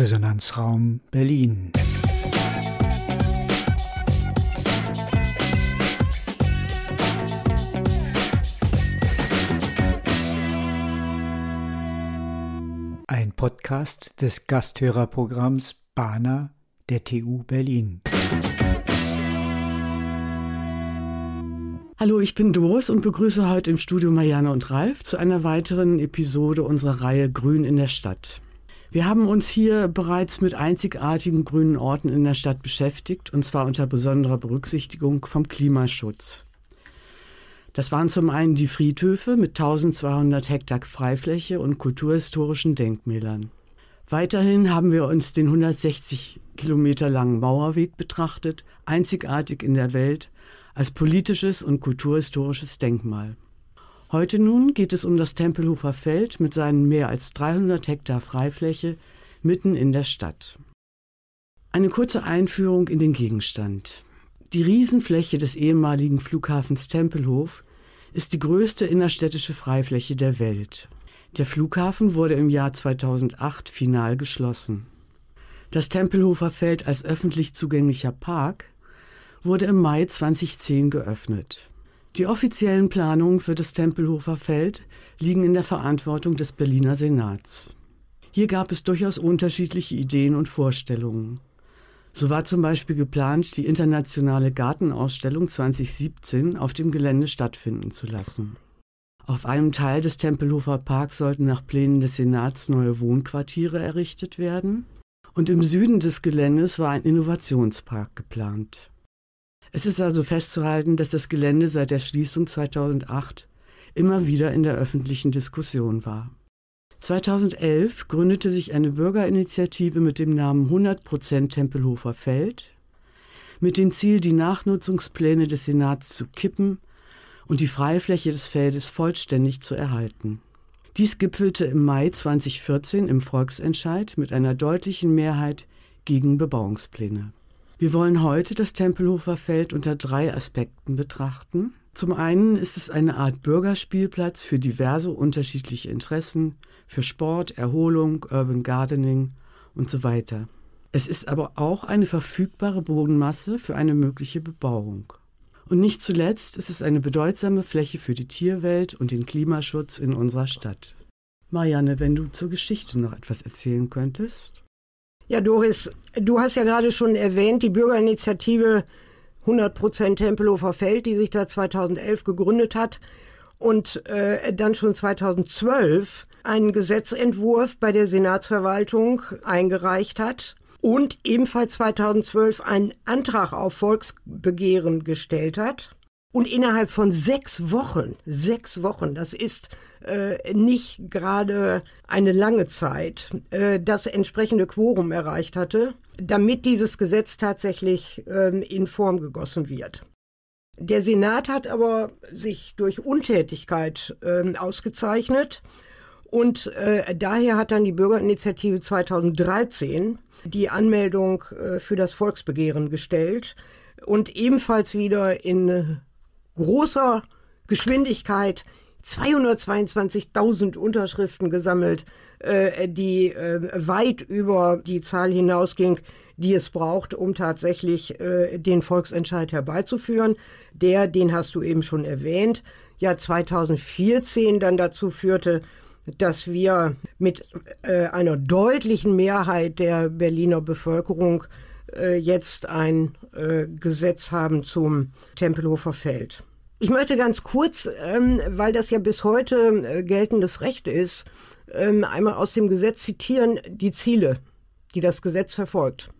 Resonanzraum Berlin. Ein Podcast des Gasthörerprogramms Bana der TU Berlin. Hallo, ich bin Doris und begrüße heute im Studio Marianne und Ralf zu einer weiteren Episode unserer Reihe Grün in der Stadt. Wir haben uns hier bereits mit einzigartigen grünen Orten in der Stadt beschäftigt, und zwar unter besonderer Berücksichtigung vom Klimaschutz. Das waren zum einen die Friedhöfe mit 1200 Hektar Freifläche und kulturhistorischen Denkmälern. Weiterhin haben wir uns den 160 Kilometer langen Mauerweg betrachtet, einzigartig in der Welt, als politisches und kulturhistorisches Denkmal. Heute nun geht es um das Tempelhofer Feld mit seinen mehr als 300 Hektar Freifläche mitten in der Stadt. Eine kurze Einführung in den Gegenstand. Die Riesenfläche des ehemaligen Flughafens Tempelhof ist die größte innerstädtische Freifläche der Welt. Der Flughafen wurde im Jahr 2008 final geschlossen. Das Tempelhofer Feld als öffentlich zugänglicher Park wurde im Mai 2010 geöffnet. Die offiziellen Planungen für das Tempelhofer Feld liegen in der Verantwortung des Berliner Senats. Hier gab es durchaus unterschiedliche Ideen und Vorstellungen. So war zum Beispiel geplant, die internationale Gartenausstellung 2017 auf dem Gelände stattfinden zu lassen. Auf einem Teil des Tempelhofer Parks sollten nach Plänen des Senats neue Wohnquartiere errichtet werden und im Süden des Geländes war ein Innovationspark geplant. Es ist also festzuhalten, dass das Gelände seit der Schließung 2008 immer wieder in der öffentlichen Diskussion war. 2011 gründete sich eine Bürgerinitiative mit dem Namen 100% Tempelhofer Feld mit dem Ziel, die Nachnutzungspläne des Senats zu kippen und die Freifläche des Feldes vollständig zu erhalten. Dies gipfelte im Mai 2014 im Volksentscheid mit einer deutlichen Mehrheit gegen Bebauungspläne. Wir wollen heute das Tempelhofer Feld unter drei Aspekten betrachten. Zum einen ist es eine Art Bürgerspielplatz für diverse unterschiedliche Interessen, für Sport, Erholung, Urban Gardening und so weiter. Es ist aber auch eine verfügbare Bodenmasse für eine mögliche Bebauung. Und nicht zuletzt ist es eine bedeutsame Fläche für die Tierwelt und den Klimaschutz in unserer Stadt. Marianne, wenn du zur Geschichte noch etwas erzählen könntest? Ja, Doris, du hast ja gerade schon erwähnt, die Bürgerinitiative 100% Tempelhofer Feld, die sich da 2011 gegründet hat und äh, dann schon 2012 einen Gesetzentwurf bei der Senatsverwaltung eingereicht hat und ebenfalls 2012 einen Antrag auf Volksbegehren gestellt hat. Und innerhalb von sechs Wochen, sechs Wochen, das ist äh, nicht gerade eine lange Zeit, äh, das entsprechende Quorum erreicht hatte, damit dieses Gesetz tatsächlich äh, in Form gegossen wird. Der Senat hat aber sich durch Untätigkeit ähm, ausgezeichnet und äh, daher hat dann die Bürgerinitiative 2013 die Anmeldung äh, für das Volksbegehren gestellt und ebenfalls wieder in großer Geschwindigkeit 222.000 Unterschriften gesammelt, äh, die äh, weit über die Zahl hinausging, die es braucht, um tatsächlich äh, den Volksentscheid herbeizuführen. Der, den hast du eben schon erwähnt, ja 2014 dann dazu führte, dass wir mit äh, einer deutlichen Mehrheit der Berliner Bevölkerung äh, jetzt ein äh, Gesetz haben zum Tempelhofer Feld. Ich möchte ganz kurz, ähm, weil das ja bis heute äh, geltendes Recht ist, ähm, einmal aus dem Gesetz zitieren die Ziele, die das Gesetz verfolgt.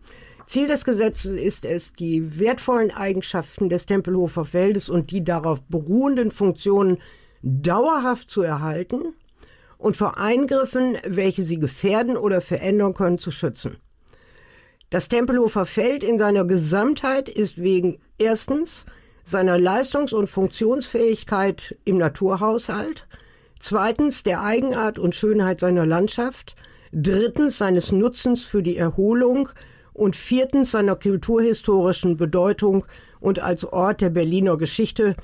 Ziel des Gesetzes ist es, die wertvollen Eigenschaften des Tempelhofer Feldes und die darauf beruhenden Funktionen dauerhaft zu erhalten und vor Eingriffen, welche sie gefährden oder verändern können, zu schützen. Das Tempelhofer Feld in seiner Gesamtheit ist wegen erstens seiner Leistungs- und Funktionsfähigkeit im Naturhaushalt, zweitens der Eigenart und Schönheit seiner Landschaft, drittens seines Nutzens für die Erholung und viertens seiner kulturhistorischen Bedeutung und als Ort der Berliner Geschichte,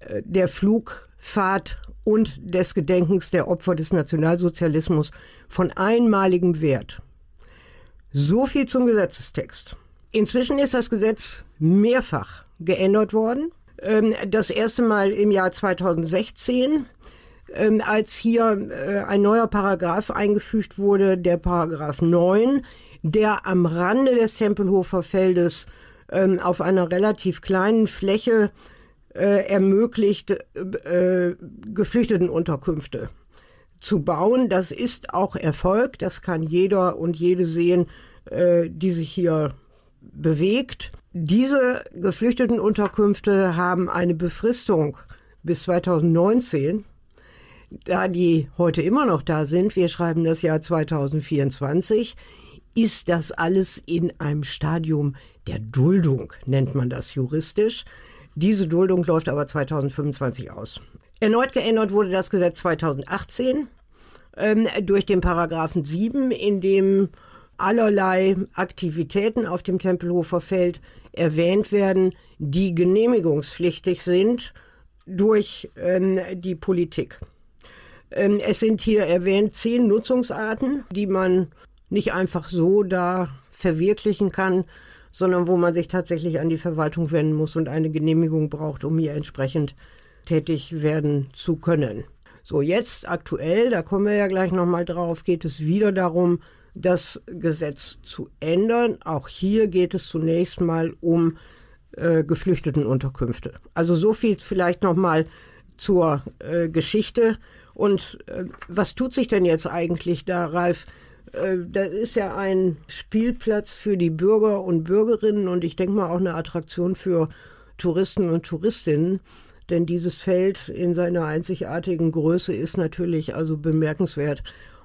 äh, der Flugfahrt und des Gedenkens der Opfer des Nationalsozialismus von einmaligem Wert. So viel zum Gesetzestext. Inzwischen ist das Gesetz mehrfach geändert worden. Ähm, das erste Mal im Jahr 2016, ähm, als hier äh, ein neuer Paragraph eingefügt wurde, der Paragraph 9, der am Rande des Tempelhofer Feldes ähm, auf einer relativ kleinen Fläche äh, ermöglicht, äh, Geflüchtetenunterkünfte zu bauen. Das ist auch Erfolg, das kann jeder und jede sehen, die sich hier bewegt. Diese Geflüchtetenunterkünfte haben eine Befristung bis 2019. Da die heute immer noch da sind, wir schreiben das Jahr 2024, ist das alles in einem Stadium der Duldung, nennt man das juristisch. Diese Duldung läuft aber 2025 aus. Erneut geändert wurde das Gesetz 2018 ähm, durch den Paragraphen 7, in dem allerlei Aktivitäten auf dem Tempelhofer Feld erwähnt werden, die genehmigungspflichtig sind durch ähm, die Politik. Ähm, es sind hier erwähnt zehn Nutzungsarten, die man nicht einfach so da verwirklichen kann, sondern wo man sich tatsächlich an die Verwaltung wenden muss und eine Genehmigung braucht, um hier entsprechend tätig werden zu können. So, jetzt aktuell, da kommen wir ja gleich nochmal drauf, geht es wieder darum, das Gesetz zu ändern. Auch hier geht es zunächst mal um äh, Geflüchtetenunterkünfte. Also so viel vielleicht noch mal zur äh, Geschichte. Und äh, was tut sich denn jetzt eigentlich da, Ralf? Äh, das ist ja ein Spielplatz für die Bürger und Bürgerinnen und ich denke mal auch eine Attraktion für Touristen und Touristinnen. Denn dieses Feld in seiner einzigartigen Größe ist natürlich also bemerkenswert.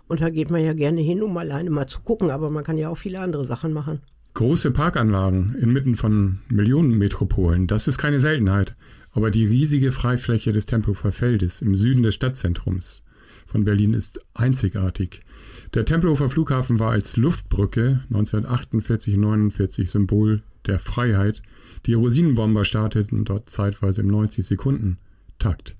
Und da geht man ja gerne hin, um alleine mal zu gucken, aber man kann ja auch viele andere Sachen machen. Große Parkanlagen inmitten von Millionenmetropolen, das ist keine Seltenheit. Aber die riesige Freifläche des Tempelhofer Feldes im Süden des Stadtzentrums von Berlin ist einzigartig. Der Tempelhofer Flughafen war als Luftbrücke 1948-49 Symbol der Freiheit. Die Rosinenbomber starteten dort zeitweise im 90 Sekunden Takt.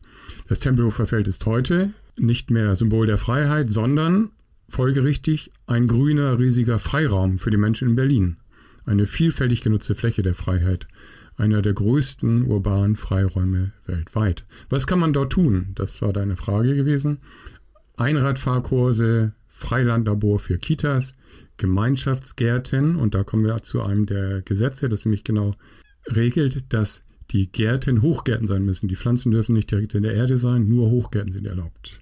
Das Tempelhofer Feld ist heute nicht mehr Symbol der Freiheit, sondern folgerichtig ein grüner, riesiger Freiraum für die Menschen in Berlin. Eine vielfältig genutzte Fläche der Freiheit. Einer der größten urbanen Freiräume weltweit. Was kann man dort tun? Das war deine Frage gewesen. Einradfahrkurse, Freilandlabor für Kitas, Gemeinschaftsgärten, und da kommen wir zu einem der Gesetze, das nämlich genau regelt, dass die Gärten Hochgärten sein müssen. Die Pflanzen dürfen nicht direkt in der Erde sein, nur Hochgärten sind erlaubt.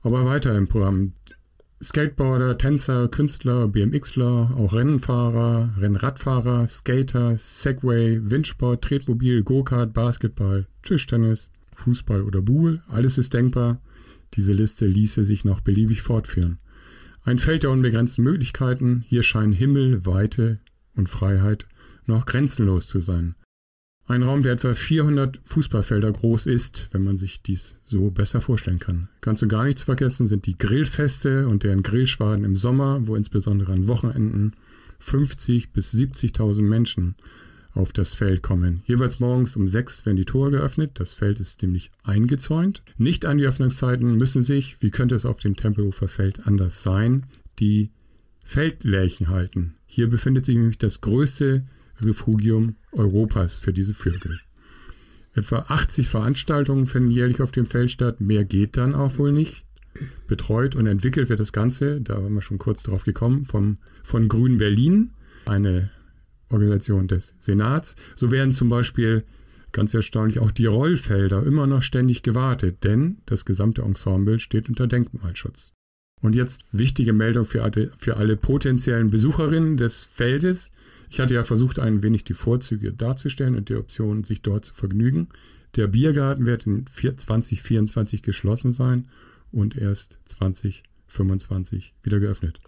Aber weiter im Programm. Skateboarder, Tänzer, Künstler, BMXler, auch Rennfahrer, Rennradfahrer, Skater, Segway, Windsport, Tretmobil, Go-Kart, Basketball, Tischtennis, Fußball oder Buhl, alles ist denkbar. Diese Liste ließe sich noch beliebig fortführen. Ein Feld der unbegrenzten Möglichkeiten, hier scheinen Himmel, Weite und Freiheit noch grenzenlos zu sein. Ein Raum, der etwa 400 Fußballfelder groß ist, wenn man sich dies so besser vorstellen kann. Ganz und gar nichts vergessen sind die Grillfeste und deren Grillschwaden im Sommer, wo insbesondere an Wochenenden 50 bis 70.000 Menschen auf das Feld kommen. Jeweils morgens um sechs werden die Tore geöffnet. Das Feld ist nämlich eingezäunt. Nicht an die Öffnungszeiten müssen sich, wie könnte es auf dem Tempelhofer Feld anders sein, die Feldlärchen halten. Hier befindet sich nämlich das größte Refugium Europas für diese Vögel. Etwa 80 Veranstaltungen finden jährlich auf dem Feld statt. Mehr geht dann auch wohl nicht. Betreut und entwickelt wird das Ganze, da waren wir schon kurz drauf gekommen, vom, von Grün Berlin, eine Organisation des Senats. So werden zum Beispiel ganz erstaunlich auch die Rollfelder immer noch ständig gewartet, denn das gesamte Ensemble steht unter Denkmalschutz. Und jetzt wichtige Meldung für alle, für alle potenziellen Besucherinnen des Feldes. Ich hatte ja versucht, ein wenig die Vorzüge darzustellen und die Option, sich dort zu vergnügen. Der Biergarten wird in 2024 geschlossen sein und erst 2025 wieder geöffnet.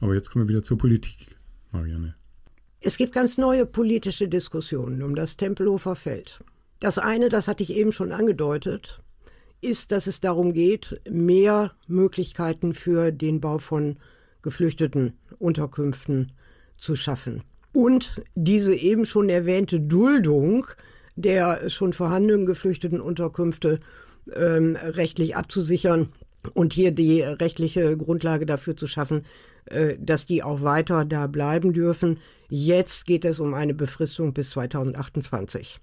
Aber jetzt kommen wir wieder zur Politik, Marianne. Es gibt ganz neue politische Diskussionen um das Tempelhofer Feld. Das eine, das hatte ich eben schon angedeutet, ist, dass es darum geht, mehr Möglichkeiten für den Bau von geflüchteten Unterkünften zu schaffen. Und diese eben schon erwähnte Duldung der schon vorhandenen geflüchteten Unterkünfte ähm, rechtlich abzusichern, und hier die rechtliche Grundlage dafür zu schaffen, äh, dass die auch weiter da bleiben dürfen. Jetzt geht es um eine Befristung bis 2028.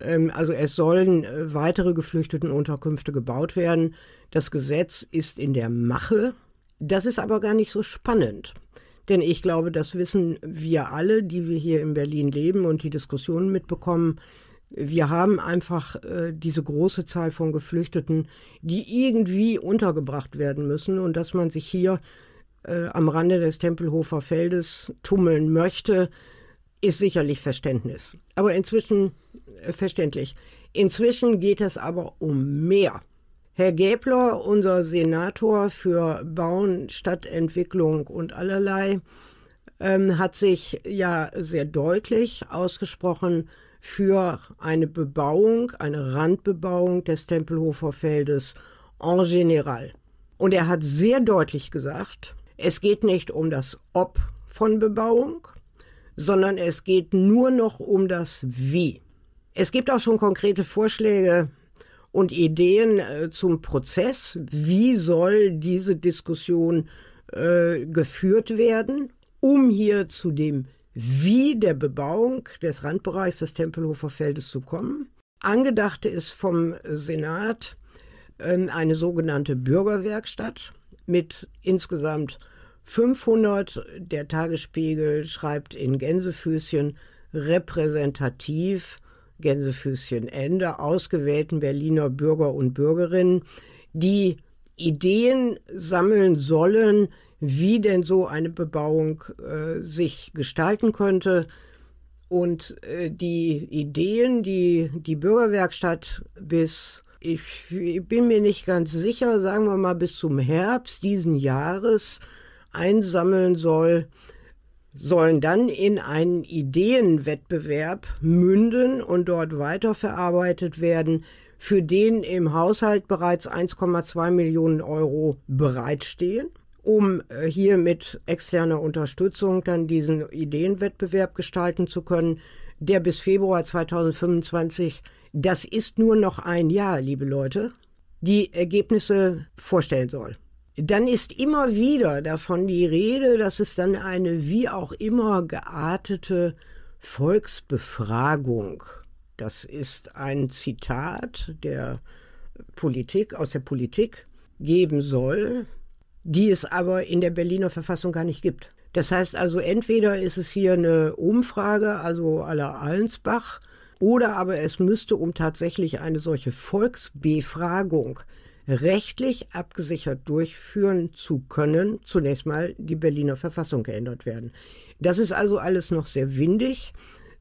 Ähm, also es sollen äh, weitere Geflüchtetenunterkünfte gebaut werden. Das Gesetz ist in der Mache. Das ist aber gar nicht so spannend. Denn ich glaube, das wissen wir alle, die wir hier in Berlin leben und die Diskussionen mitbekommen. Wir haben einfach äh, diese große Zahl von Geflüchteten, die irgendwie untergebracht werden müssen und dass man sich hier äh, am Rande des Tempelhofer Feldes tummeln möchte, ist sicherlich Verständnis. Aber inzwischen äh, verständlich. Inzwischen geht es aber um mehr. Herr Gäbler, unser Senator für Bauen, Stadtentwicklung und allerlei, ähm, hat sich ja sehr deutlich ausgesprochen für eine Bebauung, eine Randbebauung des Tempelhofer Feldes en general. Und er hat sehr deutlich gesagt, es geht nicht um das Ob von Bebauung, sondern es geht nur noch um das Wie. Es gibt auch schon konkrete Vorschläge und Ideen äh, zum Prozess. Wie soll diese Diskussion äh, geführt werden, um hier zu dem Wie der Bebauung des Randbereichs des Tempelhofer Feldes zu kommen? Angedacht ist vom Senat äh, eine sogenannte Bürgerwerkstatt mit insgesamt 500. Der Tagesspiegel schreibt in Gänsefüßchen repräsentativ Gänsefüßchen Ende, ausgewählten Berliner Bürger und Bürgerinnen, die Ideen sammeln sollen, wie denn so eine Bebauung äh, sich gestalten könnte. Und äh, die Ideen, die die Bürgerwerkstatt bis, ich bin mir nicht ganz sicher, sagen wir mal bis zum Herbst diesen Jahres einsammeln soll, sollen dann in einen Ideenwettbewerb münden und dort weiterverarbeitet werden, für den im Haushalt bereits 1,2 Millionen Euro bereitstehen, um äh, hier mit externer Unterstützung dann diesen Ideenwettbewerb gestalten zu können, der bis Februar 2025, das ist nur noch ein Jahr, liebe Leute, die Ergebnisse vorstellen soll. Dann ist immer wieder davon die Rede, dass es dann eine wie auch immer geartete Volksbefragung, das ist ein Zitat der Politik, aus der Politik, geben soll, die es aber in der Berliner Verfassung gar nicht gibt. Das heißt also, entweder ist es hier eine Umfrage, also aller Allensbach, oder aber es müsste um tatsächlich eine solche Volksbefragung rechtlich abgesichert durchführen zu können, zunächst mal die Berliner Verfassung geändert werden. Das ist also alles noch sehr windig.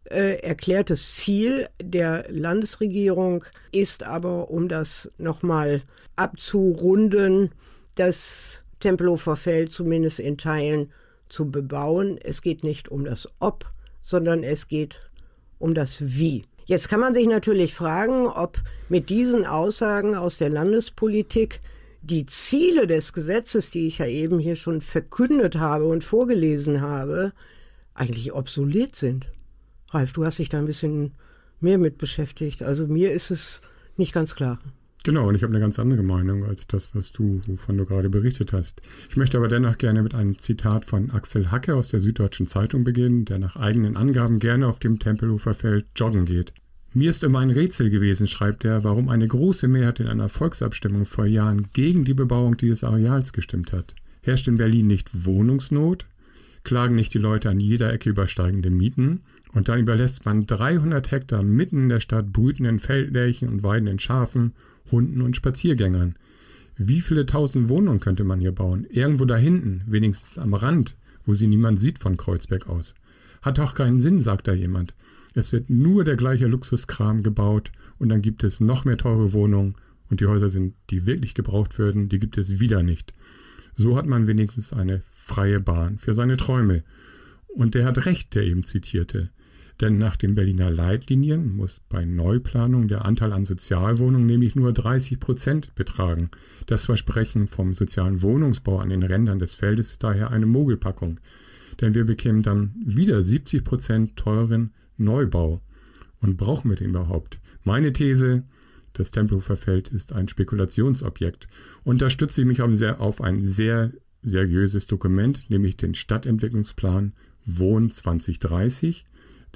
Äh, erklärtes Ziel der Landesregierung ist aber, um das nochmal abzurunden, das Tempelhofer Feld zumindest in Teilen zu bebauen. Es geht nicht um das Ob, sondern es geht um das Wie. Jetzt kann man sich natürlich fragen, ob mit diesen Aussagen aus der Landespolitik die Ziele des Gesetzes, die ich ja eben hier schon verkündet habe und vorgelesen habe, eigentlich obsolet sind. Ralf, du hast dich da ein bisschen mehr mit beschäftigt. Also mir ist es nicht ganz klar. Genau, und ich habe eine ganz andere Meinung als das, was du, wovon du gerade berichtet hast. Ich möchte aber dennoch gerne mit einem Zitat von Axel Hacke aus der Süddeutschen Zeitung beginnen, der nach eigenen Angaben gerne auf dem Tempelhofer Feld joggen geht. Mir ist immer ein Rätsel gewesen, schreibt er, warum eine große Mehrheit in einer Volksabstimmung vor Jahren gegen die Bebauung dieses Areals gestimmt hat. Herrscht in Berlin nicht Wohnungsnot? Klagen nicht die Leute an jeder Ecke über steigende Mieten? Und dann überlässt man 300 Hektar mitten in der Stadt brütenden Feldlärchen und weidenden Schafen Hunden und Spaziergängern. Wie viele tausend Wohnungen könnte man hier bauen? Irgendwo da hinten, wenigstens am Rand, wo sie niemand sieht von Kreuzberg aus. Hat doch keinen Sinn, sagt da jemand. Es wird nur der gleiche Luxuskram gebaut und dann gibt es noch mehr teure Wohnungen und die Häuser sind, die wirklich gebraucht werden, die gibt es wieder nicht. So hat man wenigstens eine freie Bahn für seine Träume. Und der hat recht, der eben zitierte. Denn nach den Berliner Leitlinien muss bei Neuplanung der Anteil an Sozialwohnungen nämlich nur 30 Prozent betragen. Das Versprechen vom sozialen Wohnungsbau an den Rändern des Feldes ist daher eine Mogelpackung. Denn wir bekämen dann wieder 70 Prozent teuren Neubau. Und brauchen wir den überhaupt? Meine These, das Tempelhofer Feld ist ein Spekulationsobjekt. Und da stütze ich mich auf ein sehr, seriöses Dokument, nämlich den Stadtentwicklungsplan Wohn 2030,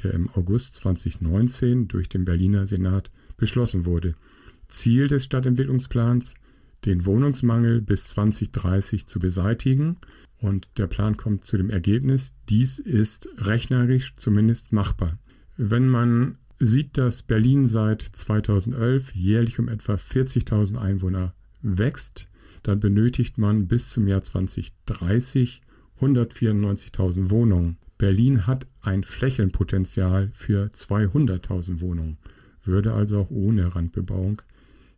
der im August 2019 durch den Berliner Senat beschlossen wurde. Ziel des Stadtentwicklungsplans, den Wohnungsmangel bis 2030 zu beseitigen. Und der Plan kommt zu dem Ergebnis, dies ist rechnerisch zumindest machbar. Wenn man sieht, dass Berlin seit 2011 jährlich um etwa 40.000 Einwohner wächst, dann benötigt man bis zum Jahr 2030 194.000 Wohnungen. Berlin hat ein Flächenpotenzial für 200.000 Wohnungen, würde also auch ohne Randbebauung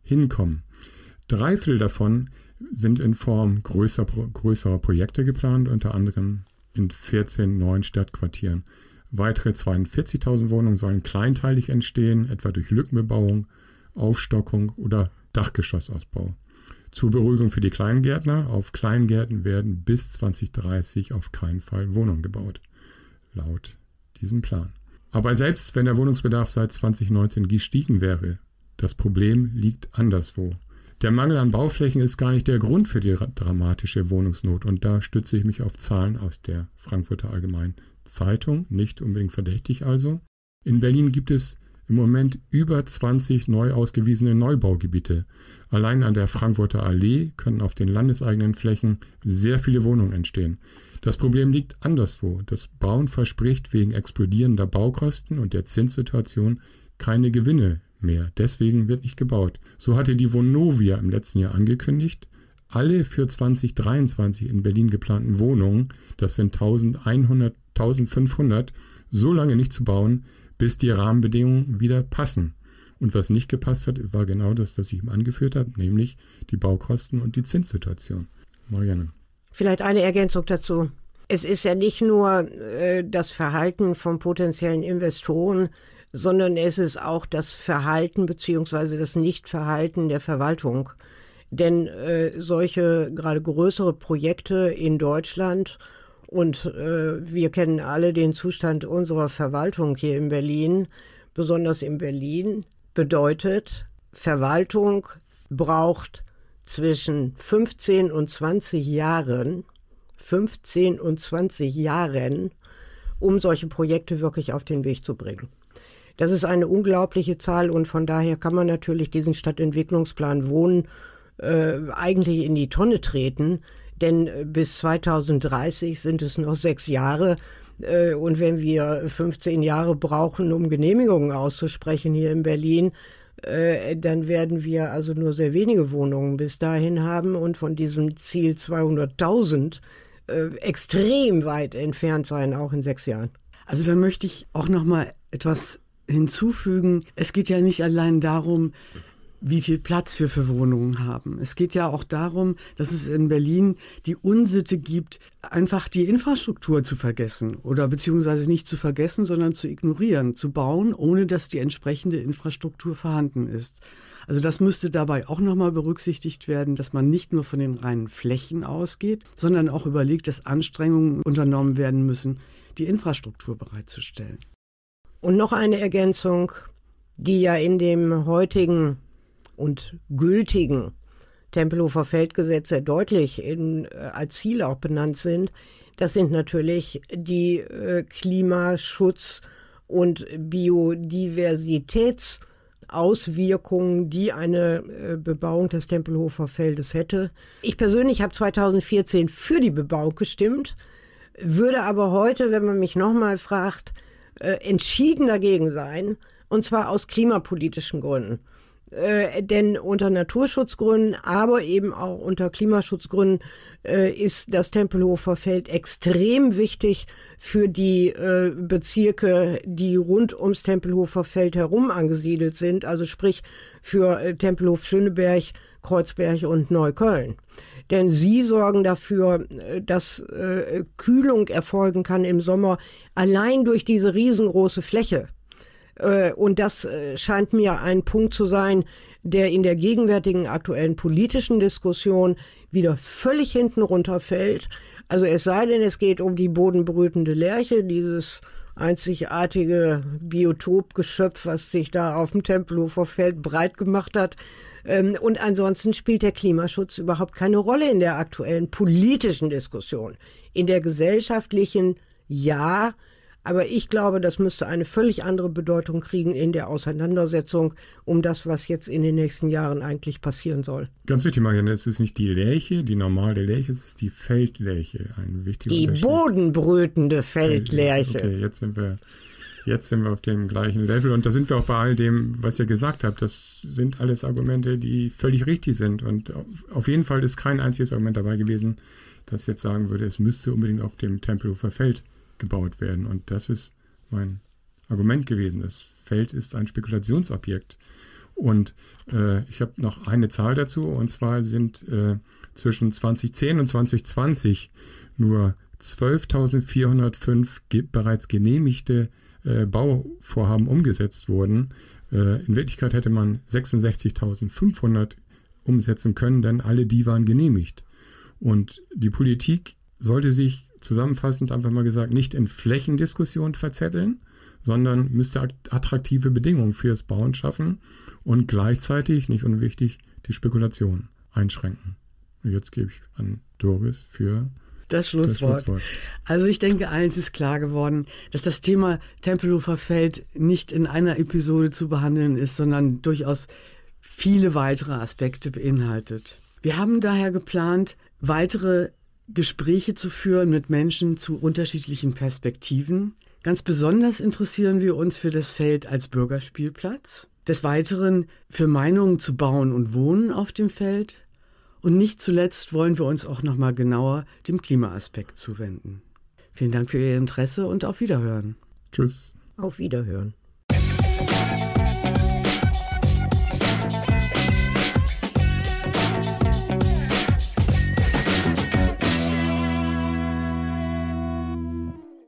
hinkommen. Drei Viertel davon sind in Form größer, größerer Projekte geplant, unter anderem in 14 neuen Stadtquartieren. Weitere 42.000 Wohnungen sollen kleinteilig entstehen, etwa durch Lückenbebauung, Aufstockung oder Dachgeschossausbau. Zur Beruhigung für die Kleingärtner, auf Kleingärten werden bis 2030 auf keinen Fall Wohnungen gebaut, laut diesem Plan. Aber selbst wenn der Wohnungsbedarf seit 2019 gestiegen wäre, das Problem liegt anderswo. Der Mangel an Bauflächen ist gar nicht der Grund für die dramatische Wohnungsnot und da stütze ich mich auf Zahlen aus der Frankfurter Allgemeinen Zeitung, nicht unbedingt verdächtig also. In Berlin gibt es im Moment über 20 neu ausgewiesene Neubaugebiete. Allein an der Frankfurter Allee können auf den landeseigenen Flächen sehr viele Wohnungen entstehen. Das Problem liegt anderswo. Das Bauen verspricht wegen explodierender Baukosten und der Zinssituation keine Gewinne mehr. Deswegen wird nicht gebaut. So hatte die Vonovia im letzten Jahr angekündigt, alle für 2023 in Berlin geplanten Wohnungen, das sind 1100, 1500, so lange nicht zu bauen, bis die Rahmenbedingungen wieder passen. Und was nicht gepasst hat, war genau das, was ich ihm angeführt habe, nämlich die Baukosten und die Zinssituation. Marianne. Vielleicht eine Ergänzung dazu. Es ist ja nicht nur äh, das Verhalten von potenziellen Investoren, sondern es ist auch das Verhalten bzw. das Nichtverhalten der Verwaltung. Denn äh, solche gerade größere Projekte in Deutschland und äh, wir kennen alle den Zustand unserer Verwaltung hier in Berlin, besonders in Berlin, bedeutet, Verwaltung braucht zwischen 15 und 20 Jahren, 15 und 20 Jahren, um solche Projekte wirklich auf den Weg zu bringen. Das ist eine unglaubliche Zahl und von daher kann man natürlich diesen Stadtentwicklungsplan Wohnen äh, eigentlich in die Tonne treten, denn äh, bis 2030 sind es noch sechs Jahre. Äh, und wenn wir 15 Jahre brauchen, um Genehmigungen auszusprechen hier in Berlin, äh, dann werden wir also nur sehr wenige Wohnungen bis dahin haben und von diesem Ziel 200.000 extrem weit entfernt sein, auch in sechs Jahren. Also dann möchte ich auch noch mal etwas hinzufügen. Es geht ja nicht allein darum, wie viel Platz wir für Wohnungen haben. Es geht ja auch darum, dass es in Berlin die Unsitte gibt, einfach die Infrastruktur zu vergessen oder beziehungsweise nicht zu vergessen, sondern zu ignorieren, zu bauen, ohne dass die entsprechende Infrastruktur vorhanden ist. Also das müsste dabei auch nochmal berücksichtigt werden, dass man nicht nur von den reinen Flächen ausgeht, sondern auch überlegt, dass Anstrengungen unternommen werden müssen, die Infrastruktur bereitzustellen. Und noch eine Ergänzung, die ja in dem heutigen und gültigen Tempelhofer Feldgesetze deutlich in, äh, als Ziel auch benannt sind, das sind natürlich die äh, Klimaschutz- und Biodiversitätsauswirkungen, die eine äh, Bebauung des Tempelhofer Feldes hätte. Ich persönlich habe 2014 für die Bebauung gestimmt, würde aber heute, wenn man mich nochmal fragt, äh, entschieden dagegen sein, und zwar aus klimapolitischen Gründen. Äh, denn unter Naturschutzgründen, aber eben auch unter Klimaschutzgründen äh, ist das Tempelhofer Feld extrem wichtig für die äh, Bezirke, die rund ums Tempelhofer Feld herum angesiedelt sind, also sprich für äh, Tempelhof Schöneberg, Kreuzberg und Neukölln. Denn sie sorgen dafür, äh, dass äh, Kühlung erfolgen kann im Sommer allein durch diese riesengroße Fläche und das äh, scheint mir ein Punkt zu sein, der in der gegenwärtigen aktuellen politischen Diskussion wieder völlig hinten runterfällt. Also es sei denn, es geht um die bodenbrütende Lerche, dieses einzigartige Biotopgeschöpf, was sich da auf dem Tempelhofer Feld breit gemacht hat. Ähm, und ansonsten spielt der Klimaschutz überhaupt keine Rolle in der aktuellen politischen Diskussion. In der gesellschaftlichen ja, aber ich glaube, das müsste eine völlig andere Bedeutung kriegen in der Auseinandersetzung um das, was jetzt in den nächsten Jahren eigentlich passieren soll. Ganz wichtig, Marianne, es ist nicht die Lärche, die normale Lärche, es ist die Feldlärche. Ein wichtiger die bodenbrütende Feldlärche. Okay, jetzt sind wir jetzt sind wir auf dem gleichen Level und da sind wir auch bei all dem, was ihr gesagt habt. Das sind alles Argumente, die völlig richtig sind und auf jeden Fall ist kein einziges Argument dabei gewesen, das jetzt sagen würde, es müsste unbedingt auf dem Tempelhofer Feld gebaut werden. Und das ist mein Argument gewesen. Das Feld ist ein Spekulationsobjekt. Und äh, ich habe noch eine Zahl dazu, und zwar sind äh, zwischen 2010 und 2020 nur 12.405 ge bereits genehmigte äh, Bauvorhaben umgesetzt worden. Äh, in Wirklichkeit hätte man 66.500 umsetzen können, denn alle die waren genehmigt. Und die Politik sollte sich zusammenfassend einfach mal gesagt, nicht in Flächendiskussionen verzetteln, sondern müsste attraktive Bedingungen fürs Bauen schaffen und gleichzeitig, nicht unwichtig, die Spekulation einschränken. Und jetzt gebe ich an Doris für das Schlusswort. das Schlusswort. Also ich denke, eins ist klar geworden, dass das Thema Tempelhofer Feld nicht in einer Episode zu behandeln ist, sondern durchaus viele weitere Aspekte beinhaltet. Wir haben daher geplant, weitere Gespräche zu führen mit Menschen zu unterschiedlichen Perspektiven. Ganz besonders interessieren wir uns für das Feld als Bürgerspielplatz. Des Weiteren für Meinungen zu bauen und wohnen auf dem Feld. Und nicht zuletzt wollen wir uns auch nochmal genauer dem Klimaaspekt zuwenden. Vielen Dank für Ihr Interesse und auf Wiederhören. Tschüss. Auf Wiederhören.